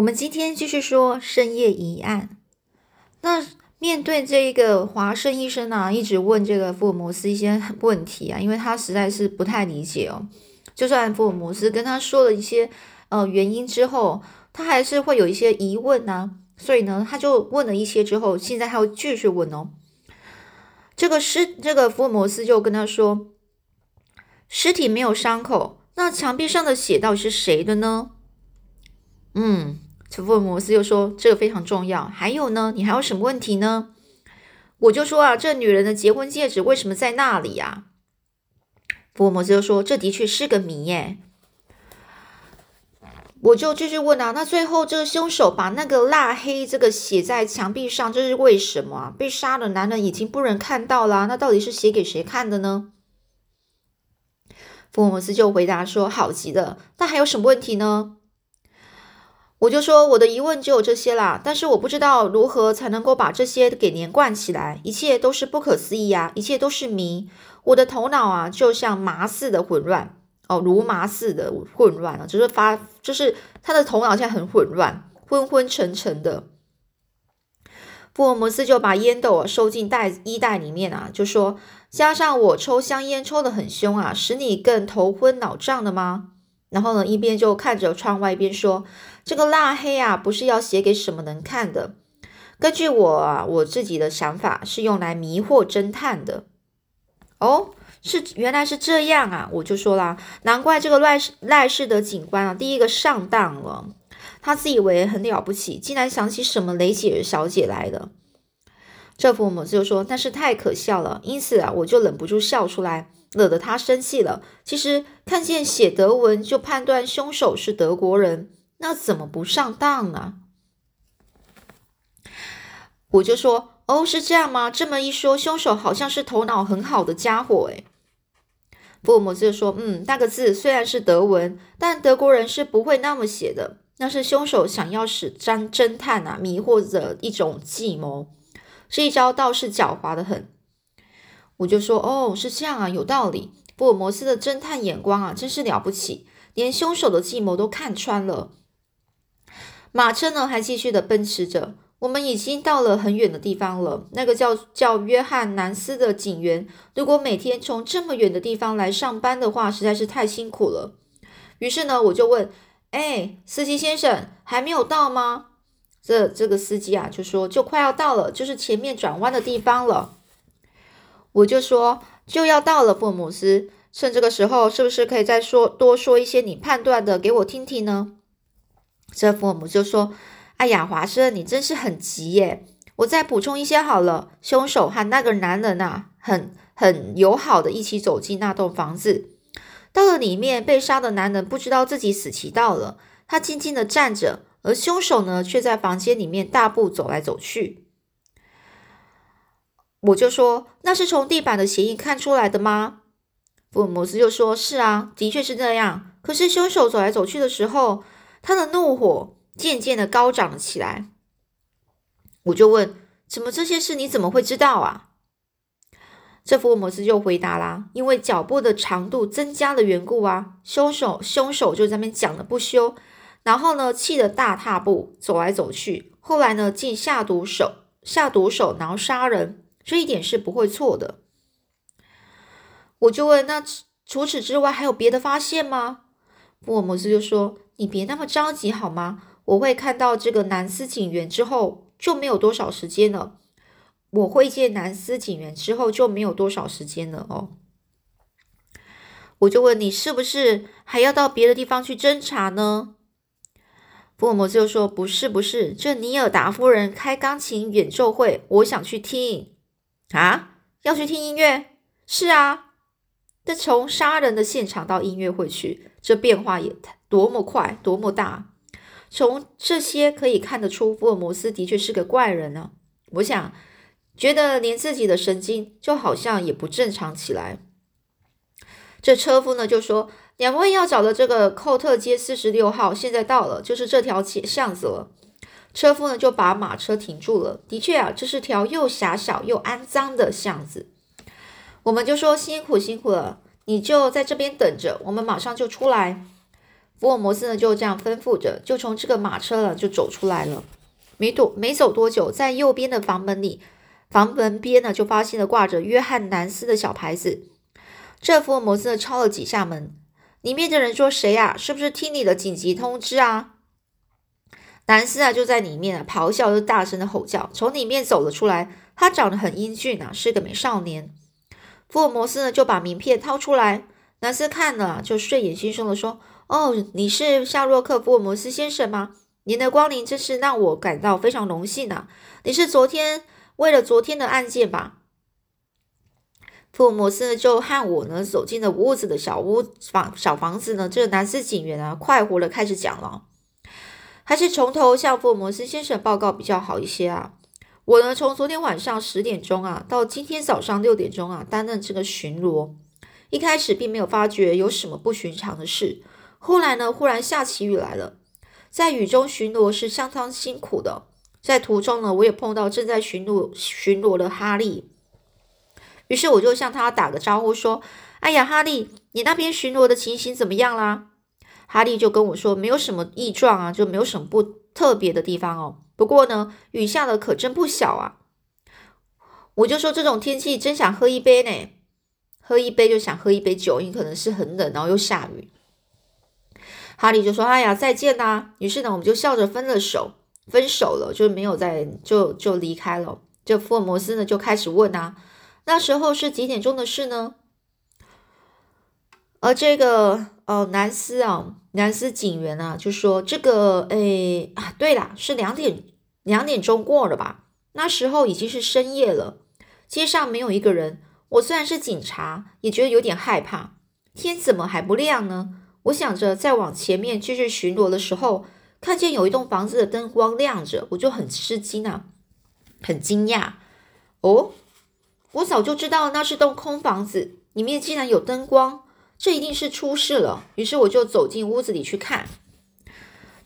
我们今天继续说深夜疑案。那面对这一个华生医生啊，一直问这个福尔摩斯一些问题啊，因为他实在是不太理解哦。就算福尔摩斯跟他说了一些呃原因之后，他还是会有一些疑问呢。所以呢，他就问了一些之后，现在他要继续问哦。这个尸，这个福尔摩斯就跟他说，尸体没有伤口，那墙壁上的血到底是谁的呢？嗯，福尔摩斯又说这个非常重要。还有呢，你还有什么问题呢？我就说啊，这女人的结婚戒指为什么在那里呀？福尔摩斯就说这的确是个谜耶。我就继续问啊，那最后这个凶手把那个蜡黑这个写在墙壁上，这是为什么啊？被杀的男人已经不能看到了，那到底是写给谁看的呢？福尔摩斯就回答说：“好极了，那还有什么问题呢？”我就说我的疑问只有这些啦，但是我不知道如何才能够把这些给连贯起来，一切都是不可思议啊，一切都是谜，我的头脑啊就像麻似的混乱哦，如麻似的混乱了，就是发，就是他的头脑现在很混乱，昏昏沉沉的。福尔摩斯就把烟斗啊收进袋衣袋里面啊，就说加上我抽香烟抽的很凶啊，使你更头昏脑胀的吗？然后呢，一边就看着窗外，一边说。这个蜡黑啊，不是要写给什么人看的。根据我啊，我自己的想法，是用来迷惑侦探的。哦，是原来是这样啊！我就说啦，难怪这个赖赖氏的警官啊，第一个上当了。他自以为很了不起，竟然想起什么雷姐小姐来了。这父母就说：“那是太可笑了。”因此啊，我就忍不住笑出来，惹得他生气了。其实看见写德文就判断凶手是德国人。那怎么不上当呢？我就说，哦，是这样吗？这么一说，凶手好像是头脑很好的家伙诶。福尔摩斯说，嗯，那个字虽然是德文，但德国人是不会那么写的。那是凶手想要使侦侦探啊迷惑的一种计谋，这一招倒是狡猾的很。我就说，哦，是这样啊，有道理。福尔摩斯的侦探眼光啊，真是了不起，连凶手的计谋都看穿了。马车呢还继续的奔驰着，我们已经到了很远的地方了。那个叫叫约翰南斯的警员，如果每天从这么远的地方来上班的话，实在是太辛苦了。于是呢，我就问：“哎，司机先生，还没有到吗？”这这个司机啊就说：“就快要到了，就是前面转弯的地方了。”我就说：“就要到了，福尔摩斯，趁这个时候，是不是可以再说多说一些你判断的给我听听呢？”这福尔摩斯就说：“哎呀，华生，你真是很急耶！我再补充一些好了。凶手和那个男人呐，很很友好的一起走进那栋房子。到了里面，被杀的男人不知道自己死期到了，他静静的站着，而凶手呢，却在房间里面大步走来走去。我就说，那是从地板的鞋印看出来的吗？福尔摩斯就说：是啊，的确是这样。可是凶手走来走去的时候。”他的怒火渐渐的高涨了起来，我就问：“怎么这些事你怎么会知道啊？”这福尔摩斯就回答啦：“因为脚步的长度增加的缘故啊，凶手凶手就在那边讲了不休，然后呢，气得大踏步走来走去，后来呢，竟下毒手下毒手，然后杀人，这一点是不会错的。”我就问：“那除此之外还有别的发现吗？”福尔摩斯就说。你别那么着急好吗？我会看到这个南斯警员之后就没有多少时间了。我会见南斯警员之后就没有多少时间了哦。我就问你是不是还要到别的地方去侦查呢？福尔摩斯就说：“不是，不是，这尼尔达夫人开钢琴演奏会，我想去听啊，要去听音乐。是啊，这从杀人的现场到音乐会去，这变化也太……”多么快，多么大！从这些可以看得出，福尔摩斯的确是个怪人呢。我想，觉得连自己的神经就好像也不正常起来。这车夫呢就说：“两位要找的这个寇特街四十六号，现在到了，就是这条街巷子了。”车夫呢就把马车停住了。的确啊，这是条又狭小又肮脏的巷子。我们就说：“辛苦辛苦了，你就在这边等着，我们马上就出来。”福尔摩斯呢就这样吩咐着，就从这个马车了就走出来了。没多没走多久，在右边的房门里，房门边呢就发现了挂着约翰南斯的小牌子。这福尔摩斯呢敲了几下门，里面的人说：“谁呀？是不是听你的紧急通知啊？”南斯啊就在里面啊咆哮又大声的吼叫，从里面走了出来。他长得很英俊啊，是个美少年。福尔摩斯呢就把名片掏出来，南斯看了就睡眼惺忪的说。哦，你是夏洛克·福尔摩斯先生吗？您的光临真是让我感到非常荣幸啊！你是昨天为了昨天的案件吧？福尔摩斯呢就和我呢走进了屋子的小屋房小房子呢。这个男司警员啊，快活的开始讲了，还是从头向福尔摩斯先生报告比较好一些啊。我呢，从昨天晚上十点钟啊，到今天早上六点钟啊，担任这个巡逻。一开始并没有发觉有什么不寻常的事。后来呢？忽然下起雨来了，在雨中巡逻是相当辛苦的。在途中呢，我也碰到正在巡逻巡逻的哈利，于是我就向他打个招呼，说：“哎呀，哈利，你那边巡逻的情形怎么样啦？”哈利就跟我说：“没有什么异状啊，就没有什么不特别的地方哦。不过呢，雨下的可真不小啊。”我就说：“这种天气真想喝一杯呢，喝一杯就想喝一杯酒，因为可能是很冷，然后又下雨。”哈利就说：“哎呀，再见呐！”于是呢，我们就笑着分了手，分手了，就没有再就就离开了。这福尔摩斯呢就开始问啊：“那时候是几点钟的事呢？”而这个呃南斯啊，南斯警员啊就说：“这个诶啊，对了，是两点两点钟过了吧？那时候已经是深夜了，街上没有一个人。我虽然是警察，也觉得有点害怕。天怎么还不亮呢？”我想着再往前面继续巡逻的时候，看见有一栋房子的灯光亮着，我就很吃惊啊，很惊讶。哦，我早就知道那是栋空房子，里面竟然有灯光，这一定是出事了。于是我就走进屋子里去看。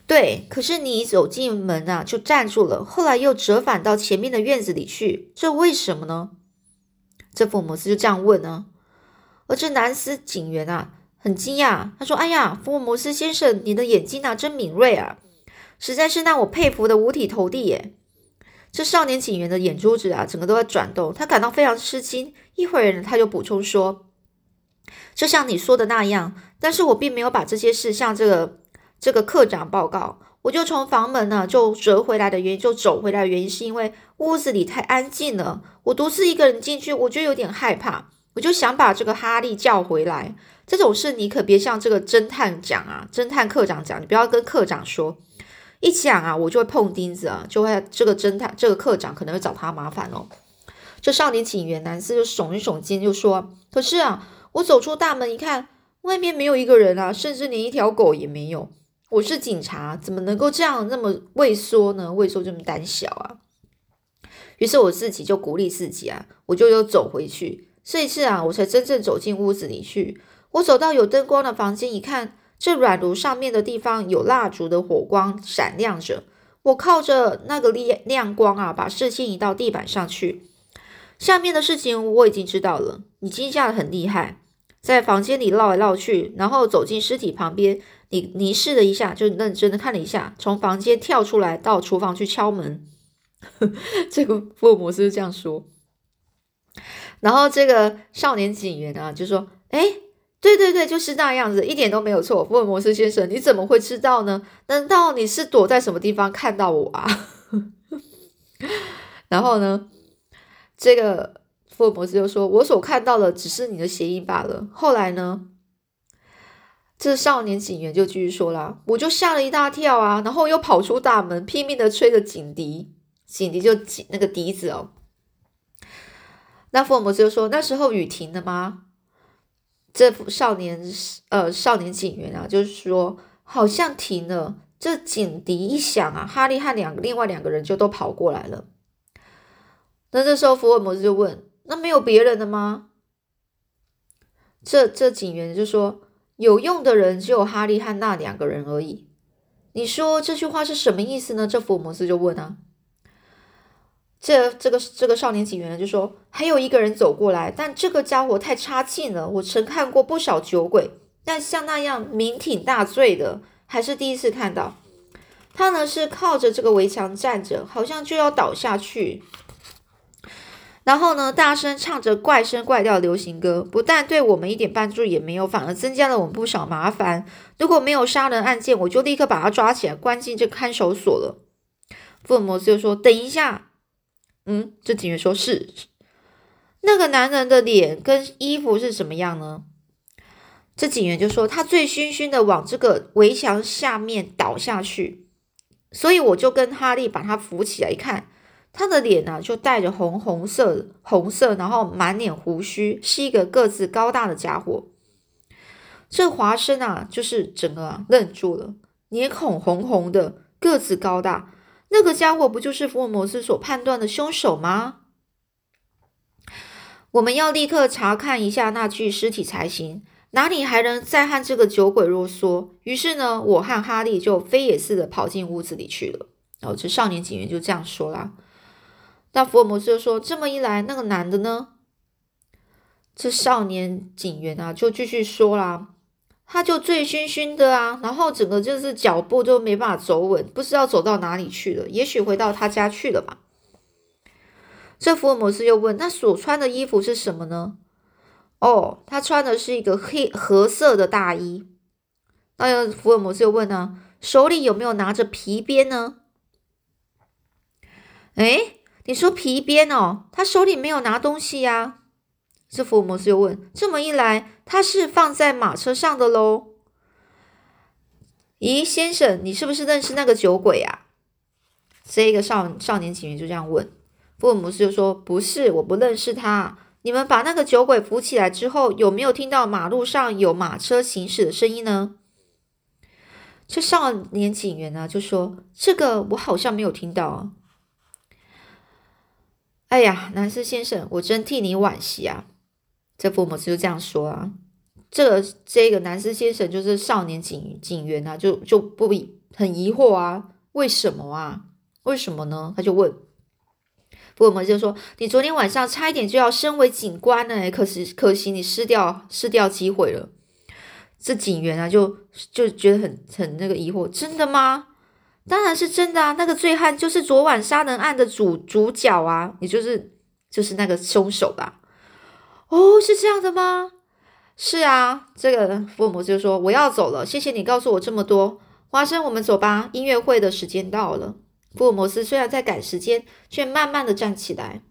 对，可是你走进门啊，就站住了，后来又折返到前面的院子里去，这为什么呢？这福尔摩斯就这样问呢。而这南斯警员啊。很惊讶，他说：“哎呀，福尔摩斯先生，你的眼睛啊，真敏锐啊，实在是让我佩服的五体投地耶！”这少年警员的眼珠子啊，整个都在转动，他感到非常吃惊。一会儿，他就补充说：“就像你说的那样，但是我并没有把这些事向这个这个科长报告。我就从房门呢就折回来的原因，就走回来的原因，是因为屋子里太安静了，我独自一个人进去，我就有点害怕，我就想把这个哈利叫回来。”这种事你可别向这个侦探讲啊，侦探科长讲，你不要跟科长说，一讲啊，我就会碰钉子啊，就会这个侦探这个科长可能会找他麻烦哦。这少年警员男士就耸一耸肩，就说：“可是啊，我走出大门一看，外面没有一个人啊，甚至连一条狗也没有。我是警察，怎么能够这样那么畏缩呢？畏缩这么胆小啊？”于是我自己就鼓励自己啊，我就又走回去。这一次啊，我才真正走进屋子里去。我走到有灯光的房间，一看，这软炉上面的地方有蜡烛的火光闪亮着。我靠着那个亮亮光啊，把视线移到地板上去。下面的事情我已经知道了。你惊吓的很厉害，在房间里绕来绕去，然后走进尸体旁边，你凝视了一下，就认真的看了一下，从房间跳出来到厨房去敲门。这个福尔摩斯这样说。然后这个少年警员啊，就说：“哎。”对对对，就是那样子，一点都没有错。福尔摩斯先生，你怎么会知道呢？难道你是躲在什么地方看到我啊？然后呢，这个福尔摩斯就说：“我所看到的只是你的鞋印罢了。”后来呢，这少年警员就继续说了：“我就吓了一大跳啊，然后又跑出大门，拼命的吹着警笛，警笛就那个笛子哦。”那福尔摩斯就说：“那时候雨停了吗？”这少年呃少年警员啊，就是说好像停了。这警笛一响啊，哈利和两个另外两个人就都跑过来了。那这时候福尔摩斯就问：“那没有别人的吗？”这这警员就说：“有用的人只有哈利和那两个人而已。”你说这句话是什么意思呢？这福尔摩斯就问啊。这这个这个少年警员就说，还有一个人走过来，但这个家伙太差劲了。我曾看过不少酒鬼，但像那样酩酊大醉的，还是第一次看到。他呢是靠着这个围墙站着，好像就要倒下去。然后呢，大声唱着怪声怪调流行歌，不但对我们一点帮助也没有，反而增加了我们不少麻烦。如果没有杀人案件，我就立刻把他抓起来，关进这看守所了。福尔摩斯就说：“等一下。”嗯，这警员说：“是。”那个男人的脸跟衣服是什么样呢？这警员就说：“他醉醺醺的往这个围墙下面倒下去，所以我就跟哈利把他扶起来一看。”他的脸呢，就带着红红色、红色，然后满脸胡须，是一个个子高大的家伙。这华生啊，就是整个愣住了，脸孔红红的，个子高大，那个家伙不就是福尔摩斯所判断的凶手吗？我们要立刻查看一下那具尸体才行，哪里还能再和这个酒鬼啰嗦？于是呢，我和哈利就飞也似的跑进屋子里去了。然后这少年警员就这样说啦。那福尔摩斯就说：“这么一来，那个男的呢？”这少年警员啊，就继续说啦：“他就醉醺醺的啊，然后整个就是脚步都没办法走稳，不知道走到哪里去了，也许回到他家去了吧。”这福尔摩斯又问：“他所穿的衣服是什么呢？”哦，他穿的是一个黑褐色的大衣。那福尔摩斯又问呢：“手里有没有拿着皮鞭呢？”哎。你说皮鞭哦，他手里没有拿东西呀。这福尔摩斯又问：“这么一来，他是放在马车上的喽？”咦，先生，你是不是认识那个酒鬼啊？这个少少年警员就这样问。福尔摩斯就说：“不是，我不认识他。你们把那个酒鬼扶起来之后，有没有听到马路上有马车行驶的声音呢？”这少年警员呢就说：“这个我好像没有听到啊。”哎呀，南斯先生，我真替你惋惜啊！这福尔摩斯就这样说啊。这个这个南斯先生就是少年警警员啊，就就不很疑惑啊，为什么啊？为什么呢？他就问福尔摩斯就说：“你昨天晚上差一点就要升为警官呢，可是可惜你失掉失掉机会了。”这警员啊，就就觉得很很那个疑惑，真的吗？当然是真的啊！那个醉汉就是昨晚杀人案的主主角啊，也就是就是那个凶手吧？哦，是这样的吗？是啊，这个福尔摩斯就说：“我要走了，谢谢你告诉我这么多。”华生，我们走吧，音乐会的时间到了。福尔摩斯虽然在赶时间，却慢慢的站起来。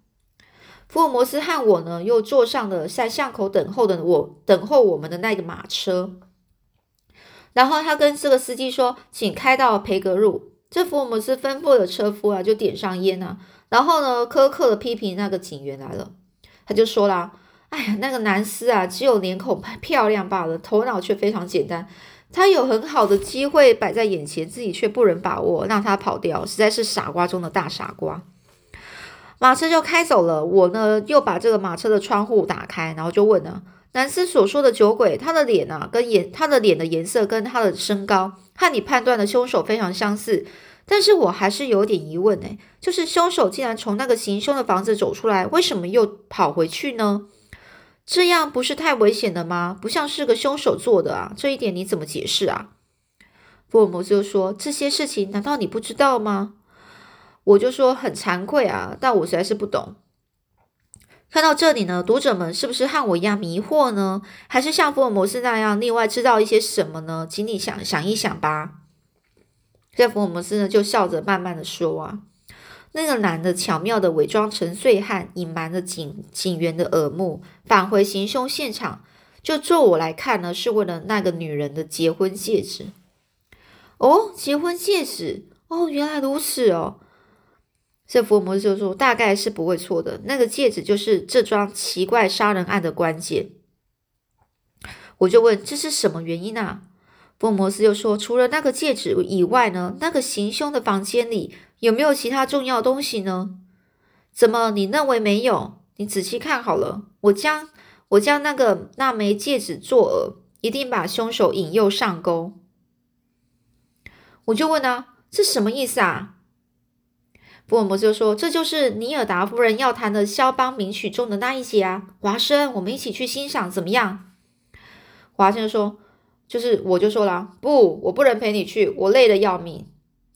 福尔摩斯和我呢，又坐上了在巷口等候的我等候我们的那个马车。然后他跟这个司机说：“请开到培格路。”这福尔摩斯吩咐的车夫啊，就点上烟啊。然后呢，苛刻的批评那个警员来了。他就说啦：“哎呀，那个男司啊，只有脸孔漂亮罢了，头脑却非常简单。他有很好的机会摆在眼前，自己却不能把握，让他跑掉，实在是傻瓜中的大傻瓜。”马车就开走了。我呢，又把这个马车的窗户打开，然后就问了。南斯所说的酒鬼，他的脸啊，跟颜他的脸的颜色跟他的身高，和你判断的凶手非常相似。但是我还是有点疑问呢，就是凶手既然从那个行凶的房子走出来，为什么又跑回去呢？这样不是太危险了吗？不像是个凶手做的啊！这一点你怎么解释啊？福尔摩斯就说：“这些事情难道你不知道吗？”我就说很惭愧啊，但我实在是不懂。看到这里呢，读者们是不是和我一样迷惑呢？还是像福尔摩斯那样另外知道一些什么呢？请你想想一想吧。这福尔摩斯呢就笑着慢慢的说啊，那个男的巧妙的伪装成醉汉，隐瞒了警警员的耳目，返回行凶现场。就就我来看呢，是为了那个女人的结婚戒指。哦，结婚戒指？哦，原来如此哦。这福尔摩斯就说：“大概是不会错的，那个戒指就是这桩奇怪杀人案的关键。”我就问：“这是什么原因啊？”福尔摩斯就说：“除了那个戒指以外呢，那个行凶的房间里有没有其他重要东西呢？怎么你认为没有？你仔细看好了，我将我将那个那枚戒指作饵，一定把凶手引诱上钩。”我就问啊：“这什么意思啊？”福尔摩斯就说：“这就是尼尔达夫人要弹的肖邦名曲中的那一节啊，华生，我们一起去欣赏怎么样？”华生说：“就是我就说了，不，我不能陪你去，我累得要命。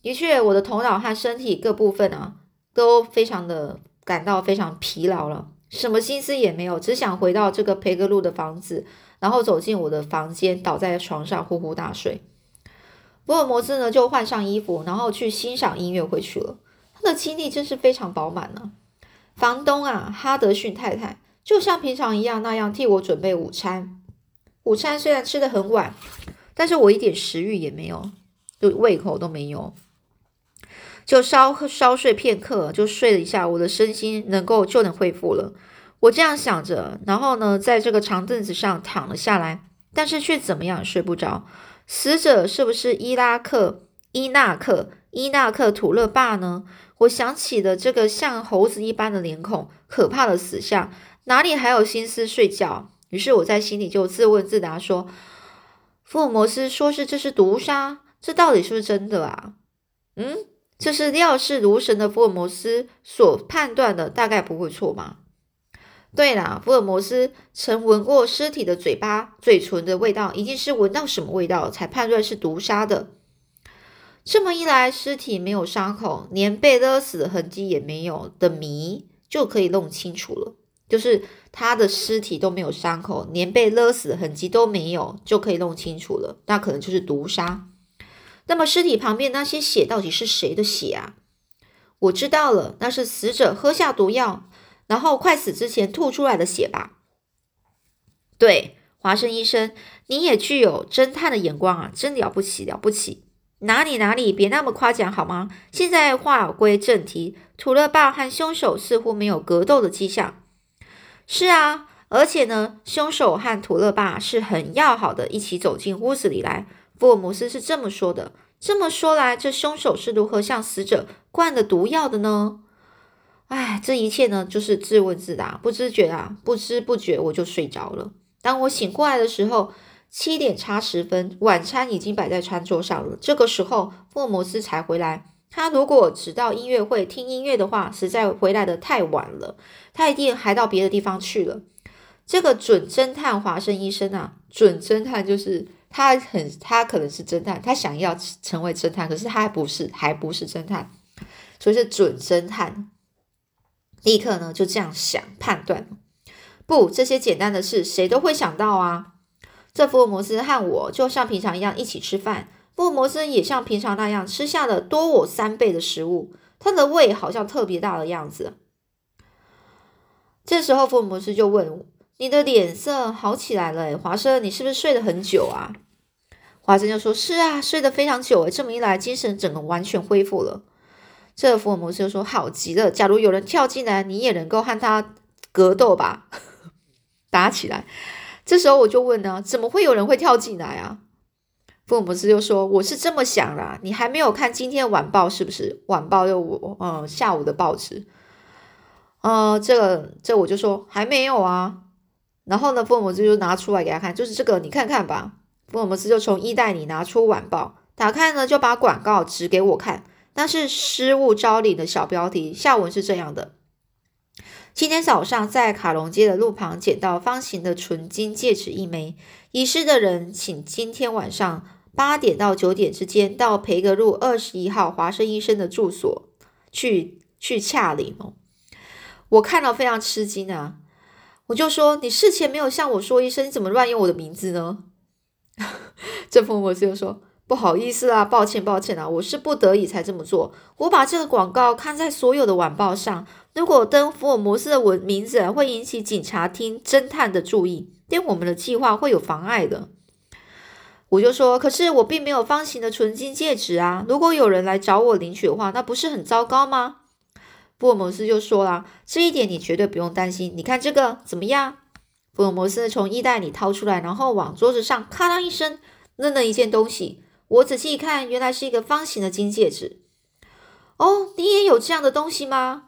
的确，我的头脑和身体各部分啊，都非常的感到非常疲劳了，什么心思也没有，只想回到这个培格路的房子，然后走进我的房间，倒在床上呼呼大睡。福尔摩斯呢，就换上衣服，然后去欣赏音乐会去了。他的精力真是非常饱满呢。房东啊，哈德逊太太，就像平常一样那样替我准备午餐。午餐虽然吃的很晚，但是我一点食欲也没有，就胃口都没有。就稍稍睡片刻，就睡了一下，我的身心能够就能恢复了。我这样想着，然后呢，在这个长凳子上躺了下来，但是却怎么样睡不着。死者是不是伊拉克伊纳克伊纳克土勒霸呢？我想起了这个像猴子一般的脸孔，可怕的死相，哪里还有心思睡觉？于是我在心里就自问自答说：“福尔摩斯说是这是毒杀，这到底是不是真的啊？”嗯。这是料事如神的福尔摩斯所判断的，大概不会错吗？对啦，福尔摩斯曾闻过尸体的嘴巴、嘴唇的味道，一定是闻到什么味道才判断是毒杀的。这么一来，尸体没有伤口，连被勒死的痕迹也没有的谜就可以弄清楚了。就是他的尸体都没有伤口，连被勒死的痕迹都没有，就可以弄清楚了。那可能就是毒杀。那么尸体旁边那些血到底是谁的血啊？我知道了，那是死者喝下毒药，然后快死之前吐出来的血吧？对，华生医生，你也具有侦探的眼光啊，真了不起了不起！哪里哪里，别那么夸奖好吗？现在话归正题，土勒霸和凶手似乎没有格斗的迹象。是啊，而且呢，凶手和土勒霸是很要好的，一起走进屋子里来。福尔摩斯是这么说的。这么说来，这凶手是如何向死者灌的毒药的呢？哎，这一切呢，就是自问自答，不知觉啊，不知不觉我就睡着了。当我醒过来的时候，七点差十分，晚餐已经摆在餐桌上了。这个时候，福尔摩斯才回来。他如果只到音乐会听音乐的话，实在回来的太晚了。他一定还到别的地方去了。这个准侦探华生医生啊，准侦探就是。他很，他可能是侦探，他想要成为侦探，可是他还不是，还不是侦探，所以是准侦探。立刻呢就这样想判断，不，这些简单的事谁都会想到啊。这福尔摩斯和我就像平常一样一起吃饭，福尔摩斯也像平常那样吃下了多我三倍的食物，他的胃好像特别大的样子。这时候福尔摩斯就问。你的脸色好起来了，华生，你是不是睡了很久啊？华生就说：“是啊，睡得非常久诶，这么一来，精神整个完全恢复了。”这福尔摩斯就说：“好极了，假如有人跳进来，你也能够和他格斗吧，打起来。”这时候我就问呢：“怎么会有人会跳进来啊？”福尔摩斯就说：“我是这么想啦，你还没有看今天晚报是不是？晚报又我嗯下午的报纸，呃，这个这我就说还没有啊。”然后呢，福尔摩斯就拿出来给他看，就是这个，你看看吧。福尔摩斯就从衣袋里拿出晚报，打开呢，就把广告指给我看。那是失物招领的小标题，下文是这样的：今天早上在卡隆街的路旁捡到方形的纯金戒指一枚，遗失的人请今天晚上八点到九点之间到培格路二十一号华生医生的住所去去洽领哦。我看到非常吃惊啊。我就说，你事前没有向我说一声，你怎么乱用我的名字呢？这福尔摩斯就说：“不好意思啊，抱歉，抱歉啊，我是不得已才这么做。我把这个广告看在所有的晚报上，如果登福尔摩斯的文名字，会引起警察厅侦探的注意，对我们的计划会有妨碍的。”我就说：“可是我并没有方形的纯金戒指啊，如果有人来找我领取的话，那不是很糟糕吗？”福尔摩斯就说了：“这一点你绝对不用担心。你看这个怎么样？”福尔摩斯从衣袋里掏出来，然后往桌子上咔当一声扔了一件东西。我仔细一看，原来是一个方形的金戒指。哦，你也有这样的东西吗？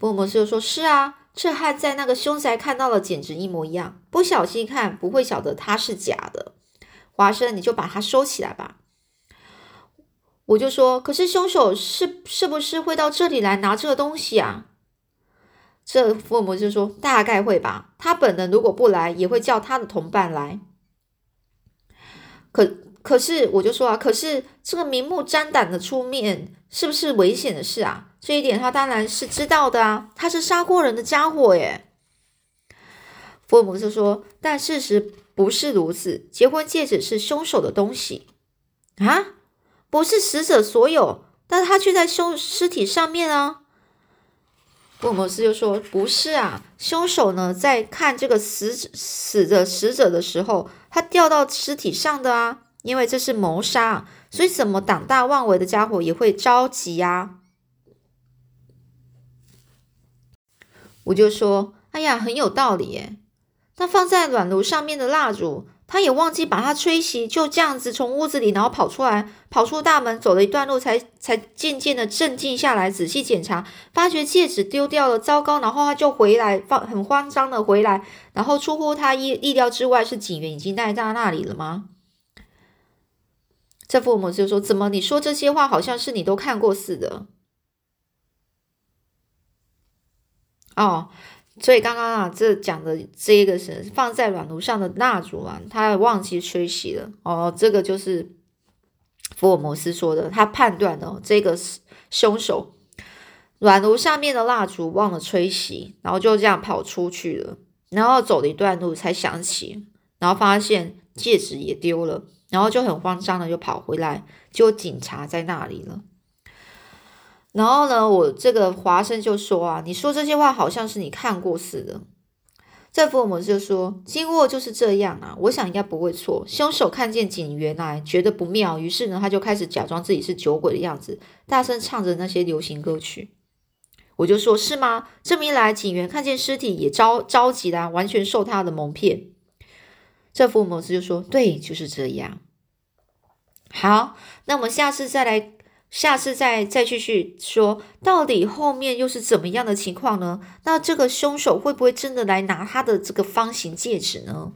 福尔摩斯就说：“是啊，这和在那个凶宅看到的简直一模一样。不小心看不会晓得它是假的。”华生，你就把它收起来吧。我就说，可是凶手是是不是会到这里来拿这个东西啊？这福尔摩斯就说，大概会吧。他本人如果不来，也会叫他的同伴来。可可是我就说啊，可是这个明目张胆的出面，是不是危险的事啊？这一点他当然是知道的啊，他是杀过人的家伙耶。福尔摩斯说：“但事实不是如此，结婚戒指是凶手的东西啊，不是死者所有，但他却在凶尸体上面啊。”福尔摩斯就说：“不是啊，凶手呢在看这个死死的死者的时候，他掉到尸体上的啊，因为这是谋杀，所以怎么胆大妄为的家伙也会着急啊。”我就说：“哎呀，很有道理耶。”那放在暖炉上面的蜡烛，他也忘记把它吹熄，就这样子从屋子里，然后跑出来，跑出大门，走了一段路，才才渐渐的镇静下来，仔细检查，发觉戒指丢掉了，糟糕！然后他就回来，放很慌张的回来，然后出乎他意意料之外，是警员已经待在那里了吗？这父母就说：“怎么你说这些话，好像是你都看过似的？”哦。所以刚刚啊，这讲的这一个是放在暖炉上的蜡烛啊，他忘记吹熄了哦。这个就是福尔摩斯说的，他判断的这个凶手暖炉上面的蜡烛忘了吹熄，然后就这样跑出去了，然后走了一段路才想起，然后发现戒指也丢了，然后就很慌张的就跑回来，就警察在那里了。然后呢，我这个华生就说啊，你说这些话好像是你看过似的。这福尔摩斯就说，经过就是这样啊，我想应该不会错。凶手看见警员来，觉得不妙，于是呢，他就开始假装自己是酒鬼的样子，大声唱着那些流行歌曲。我就说，是吗？这么一来，警员看见尸体也着着急啦，完全受他的蒙骗。这福尔摩斯就说，对，就是这样。好，那我们下次再来。下次再再继续说，到底后面又是怎么样的情况呢？那这个凶手会不会真的来拿他的这个方形戒指呢？